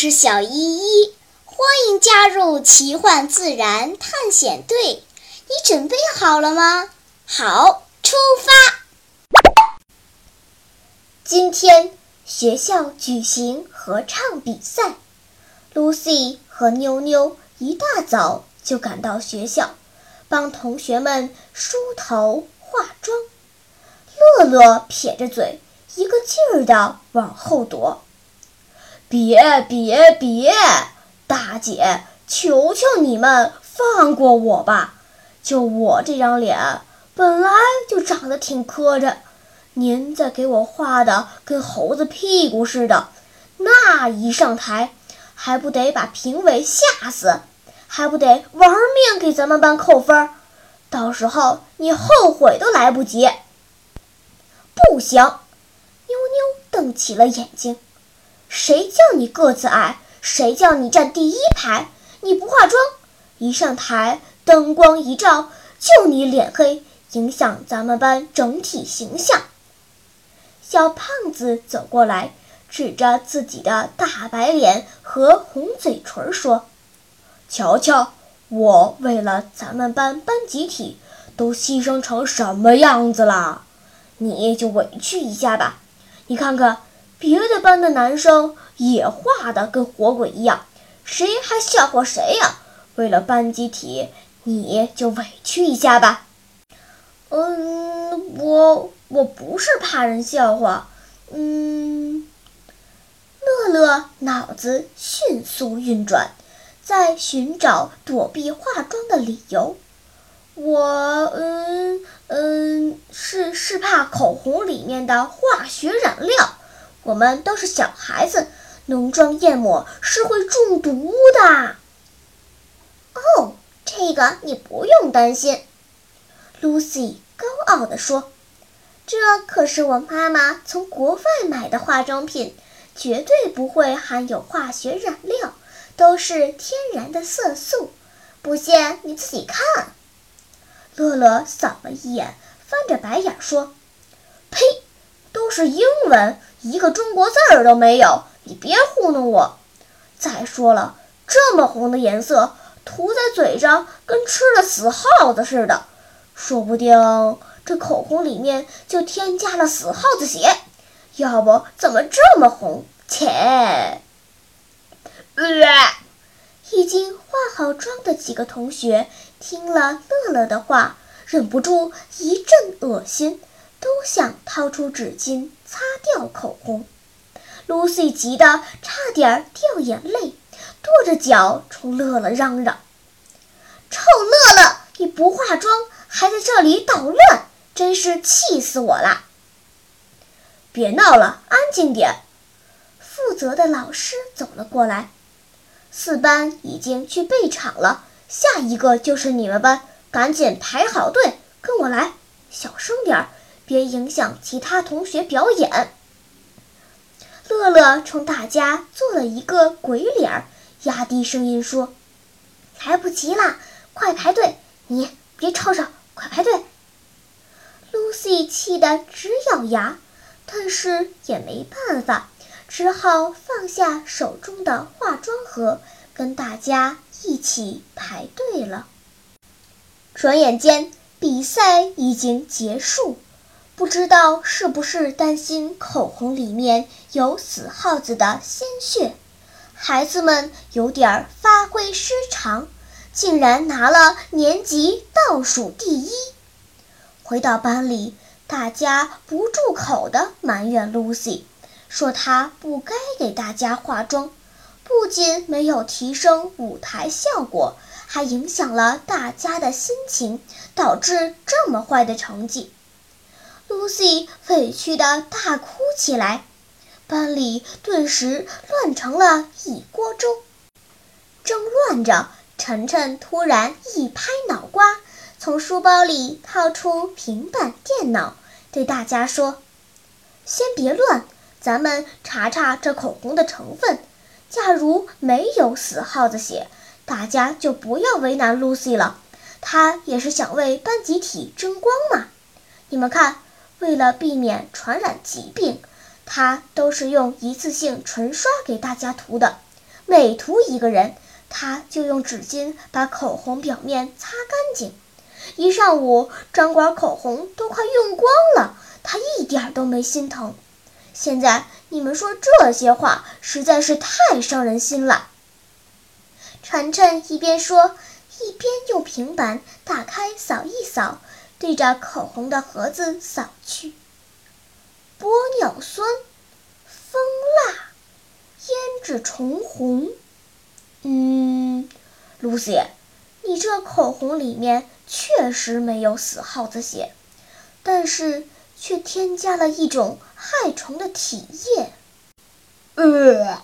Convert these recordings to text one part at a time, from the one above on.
是小依依，欢迎加入奇幻自然探险队。你准备好了吗？好，出发！今天学校举行合唱比赛，Lucy 和妞妞一大早就赶到学校，帮同学们梳头化妆。乐乐撇着嘴，一个劲儿的往后躲。别别别！大姐，求求你们放过我吧！就我这张脸，本来就长得挺磕碜，您再给我画的跟猴子屁股似的，那一上台，还不得把评委吓死？还不得玩命给咱们班扣分？到时候你后悔都来不及！不行！妞妞瞪起了眼睛。谁叫你个子矮？谁叫你站第一排？你不化妆，一上台灯光一照，就你脸黑，影响咱们班整体形象。小胖子走过来，指着自己的大白脸和红嘴唇说：“瞧瞧，我为了咱们班班集体，都牺牲成什么样子啦！你就委屈一下吧，你看看。”别的班的男生也画的跟活鬼一样，谁还笑话谁呀？为了班集体，你就委屈一下吧。嗯，我我不是怕人笑话。嗯，乐乐脑子迅速运转，在寻找躲避化妆的理由。我嗯嗯是是怕口红里面的化学染料。我们都是小孩子，浓妆艳抹是会中毒的。哦，这个你不用担心，Lucy 高傲地说：“这可是我妈妈从国外买的化妆品，绝对不会含有化学染料，都是天然的色素。不信你自己看。”乐乐扫了一眼，翻着白眼说：“呸，是英文。”一个中国字儿都没有，你别糊弄我！再说了，这么红的颜色涂在嘴上，跟吃了死耗子似的，说不定这口红里面就添加了死耗子血。要不怎么这么红？切！呃，已经化好妆的几个同学听了乐乐的话，忍不住一阵恶心。都想掏出纸巾擦掉口红，Lucy 急得差点掉眼泪，跺着脚冲乐乐嚷嚷：“臭乐乐，你不化妆还在这里捣乱，真是气死我了！”别闹了，安静点。负责的老师走了过来，四班已经去备场了，下一个就是你们班，赶紧排好队，跟我来，小声点儿。别影响其他同学表演。乐乐冲大家做了一个鬼脸，压低声音说：“来不及了，快排队！你别吵吵，快排队！”Lucy 气得直咬牙，但是也没办法，只好放下手中的化妆盒，跟大家一起排队了。转眼间，比赛已经结束。不知道是不是担心口红里面有死耗子的鲜血，孩子们有点发挥失常，竟然拿了年级倒数第一。回到班里，大家不住口地埋怨 Lucy，说她不该给大家化妆，不仅没有提升舞台效果，还影响了大家的心情，导致这么坏的成绩。Lucy 委屈的大哭起来，班里顿时乱成了一锅粥。正乱着，晨晨突然一拍脑瓜，从书包里掏出平板电脑，对大家说：“先别乱，咱们查查这口红的成分。假如没有死耗子血，大家就不要为难 Lucy 了。她也是想为班集体争光嘛。你们看。”为了避免传染疾病，他都是用一次性唇刷给大家涂的。每涂一个人，他就用纸巾把口红表面擦干净。一上午，张管口红都快用光了，他一点都没心疼。现在你们说这些话，实在是太伤人心了。晨晨一边说，一边用平板打开扫一扫，对着口红的盒子扫去。玻尿酸、蜂蜡、胭脂虫红。嗯，露西，你这口红里面确实没有死耗子血，但是却添加了一种害虫的体液。呃，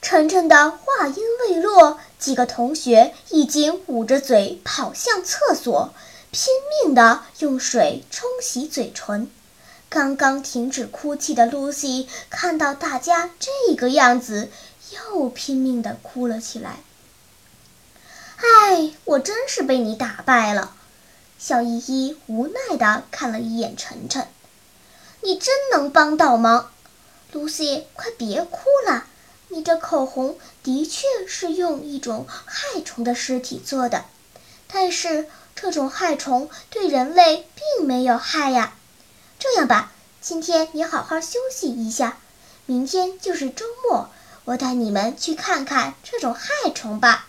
晨晨的话音未落，几个同学已经捂着嘴跑向厕所，拼命地用水冲洗嘴唇。刚刚停止哭泣的露西看到大家这个样子，又拼命地哭了起来。哎，我真是被你打败了！小依依无奈地看了一眼晨晨。你真能帮倒忙，露西，快别哭了。你这口红的确是用一种害虫的尸体做的，但是这种害虫对人类并没有害呀。这样吧，今天你好好休息一下，明天就是周末，我带你们去看看这种害虫吧。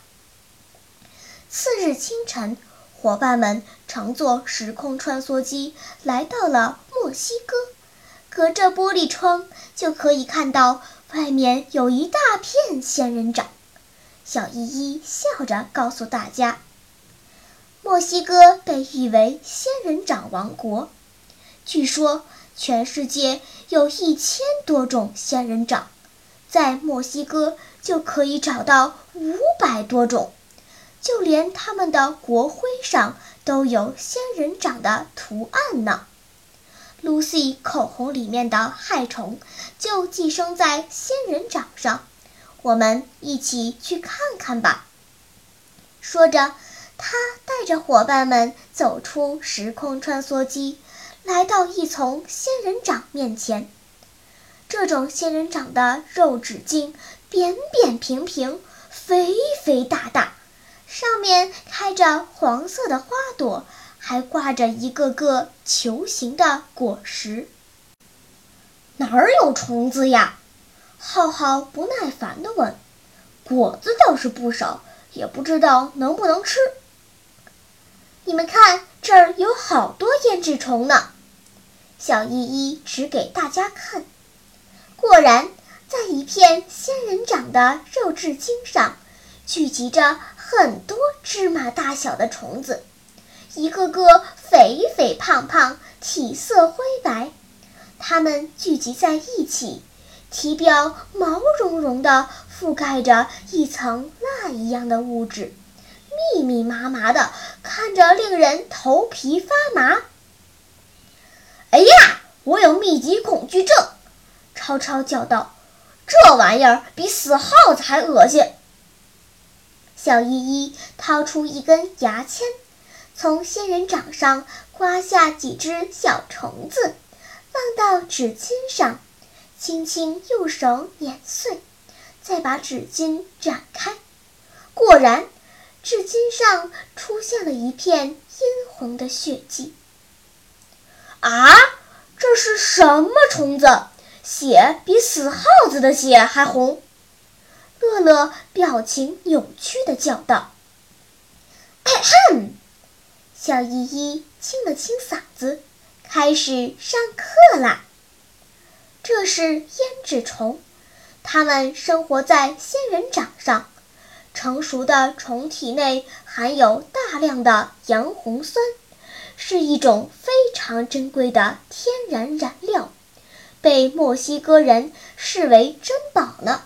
次日清晨，伙伴们乘坐时空穿梭机来到了墨西哥，隔着玻璃窗就可以看到外面有一大片仙人掌。小依依笑着告诉大家：“墨西哥被誉为仙人掌王国。”据说，全世界有一千多种仙人掌，在墨西哥就可以找到五百多种，就连他们的国徽上都有仙人掌的图案呢。Lucy 口红里面的害虫就寄生在仙人掌上，我们一起去看看吧。说着，他带着伙伴们走出时空穿梭机。来到一丛仙人掌面前，这种仙人掌的肉质茎扁扁平平，肥肥大大，上面开着黄色的花朵，还挂着一个个球形的果实。哪儿有虫子呀？浩浩不耐烦地问。果子倒是不少，也不知道能不能吃。你们看，这儿有好多胭脂虫呢。小依依指给大家看，果然，在一片仙人掌的肉质茎上，聚集着很多芝麻大小的虫子，一个个肥肥胖胖，体色灰白。它们聚集在一起，体表毛茸茸的，覆盖着一层蜡一样的物质，密密麻麻的，看着令人头皮发麻。哎呀，我有密集恐惧症！超超叫道：“这玩意儿比死耗子还恶心。”小依依掏出一根牙签，从仙人掌上刮下几只小虫子，放到纸巾上，轻轻用手碾碎，再把纸巾展开，果然，纸巾上出现了一片殷红的血迹。啊，这是什么虫子？血比死耗子的血还红！乐乐表情扭曲的叫道：“咳咳小依依清了清嗓子，开始上课啦。这是胭脂虫，它们生活在仙人掌上，成熟的虫体内含有大量的洋红酸。”是一种非常珍贵的天然染料，被墨西哥人视为珍宝呢。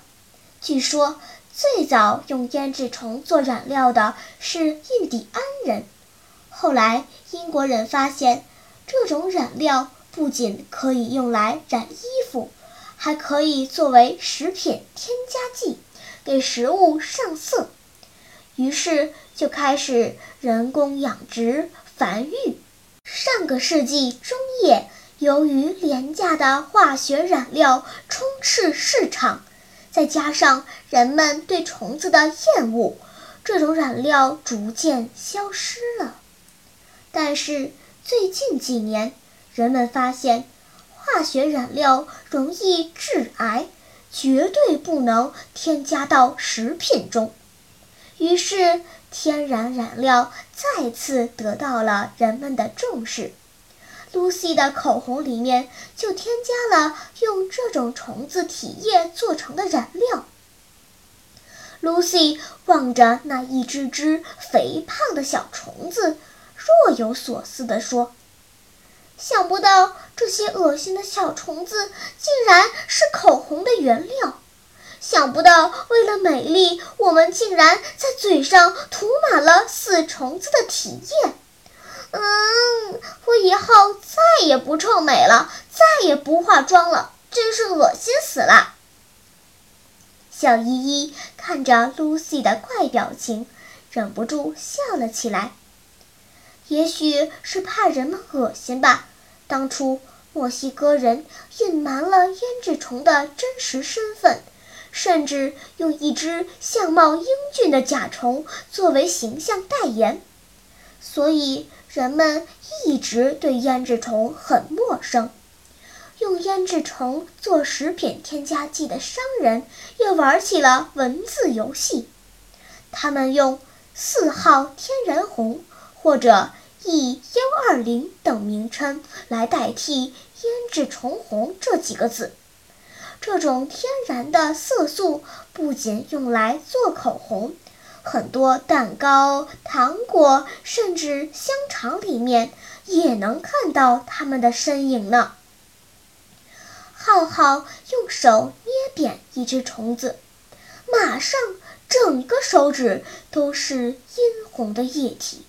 据说，最早用胭脂虫做染料的是印第安人。后来，英国人发现，这种染料不仅可以用来染衣服，还可以作为食品添加剂，给食物上色。于是，就开始人工养殖。繁育。上个世纪中叶，由于廉价的化学染料充斥市场，再加上人们对虫子的厌恶，这种染料逐渐消失了。但是最近几年，人们发现化学染料容易致癌，绝对不能添加到食品中。于是，天然染料再次得到了人们的重视。Lucy 的口红里面就添加了用这种虫子体液做成的染料。Lucy 望着那一只只肥胖的小虫子，若有所思地说：“想不到这些恶心的小虫子竟然是口红的原料。想不到为了美丽，我们竟然在嘴上涂满了死虫子的体液。”嗯，我以后再也不臭美了，再也不化妆了，真是恶心死了。小依依看着露西的怪表情，忍不住笑了起来。也许是怕人们恶心吧，当初墨西哥人隐瞒了胭脂虫的真实身份，甚至用一只相貌英俊的甲虫作为形象代言，所以。人们一直对胭脂虫很陌生，用胭脂虫做食品添加剂的商人也玩起了文字游戏。他们用“四号天然红”或者 “E 幺二零”等名称来代替“胭脂虫红”这几个字。这种天然的色素不仅用来做口红。很多蛋糕、糖果，甚至香肠里面也能看到它们的身影呢。浩浩用手捏扁一只虫子，马上整个手指都是殷红的液体。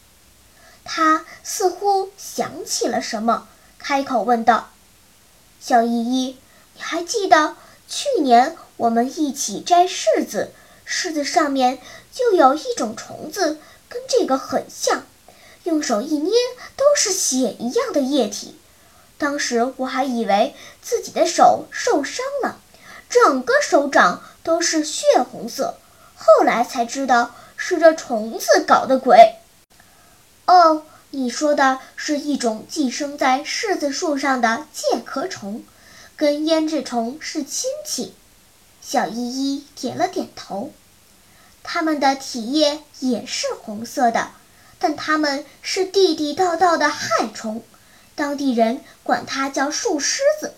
他似乎想起了什么，开口问道：“小依依，你还记得去年我们一起摘柿子？”柿子上面就有一种虫子，跟这个很像，用手一捏都是血一样的液体。当时我还以为自己的手受伤了，整个手掌都是血红色，后来才知道是这虫子搞的鬼。哦，你说的是一种寄生在柿子树上的介壳虫，跟胭脂虫是亲戚。小依依点了点头，它们的体液也是红色的，但它们是地地道道的害虫，当地人管它叫树虱子。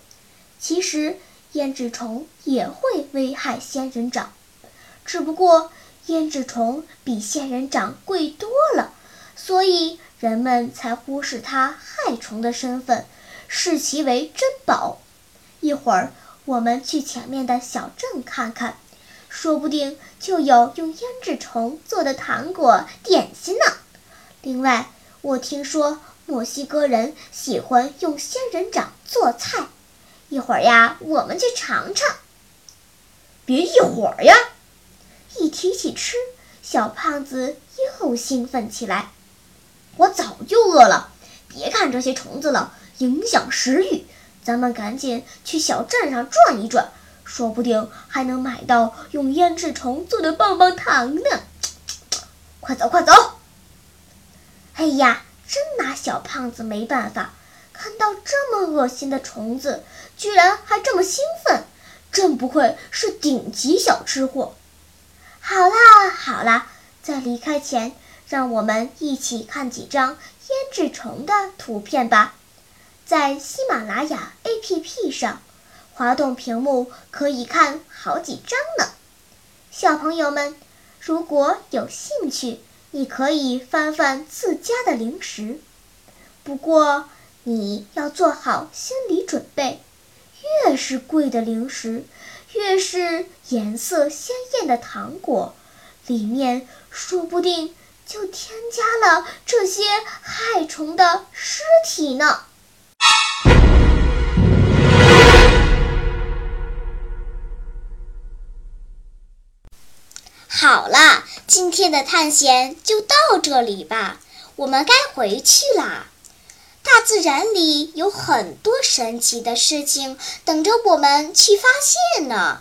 其实胭脂虫也会危害仙人掌，只不过胭脂虫比仙人掌贵多了，所以人们才忽视它害虫的身份，视其为珍宝。一会儿。我们去前面的小镇看看，说不定就有用胭脂虫做的糖果点心呢。另外，我听说墨西哥人喜欢用仙人掌做菜，一会儿呀，我们去尝尝。别一会儿呀！一提起吃，小胖子又兴奋起来。我早就饿了，别看这些虫子了，影响食欲。咱们赶紧去小镇上转一转，说不定还能买到用胭脂虫做的棒棒糖呢！快走，快走！哎呀，真拿小胖子没办法，看到这么恶心的虫子，居然还这么兴奋，真不愧是顶级小吃货。好啦，好啦，在离开前，让我们一起看几张胭脂虫的图片吧。在喜马拉雅 APP 上，滑动屏幕可以看好几张呢。小朋友们，如果有兴趣，你可以翻翻自家的零食。不过你要做好心理准备，越是贵的零食，越是颜色鲜艳的糖果，里面说不定就添加了这些害虫的尸体呢。好啦，今天的探险就到这里吧，我们该回去啦。大自然里有很多神奇的事情等着我们去发现呢。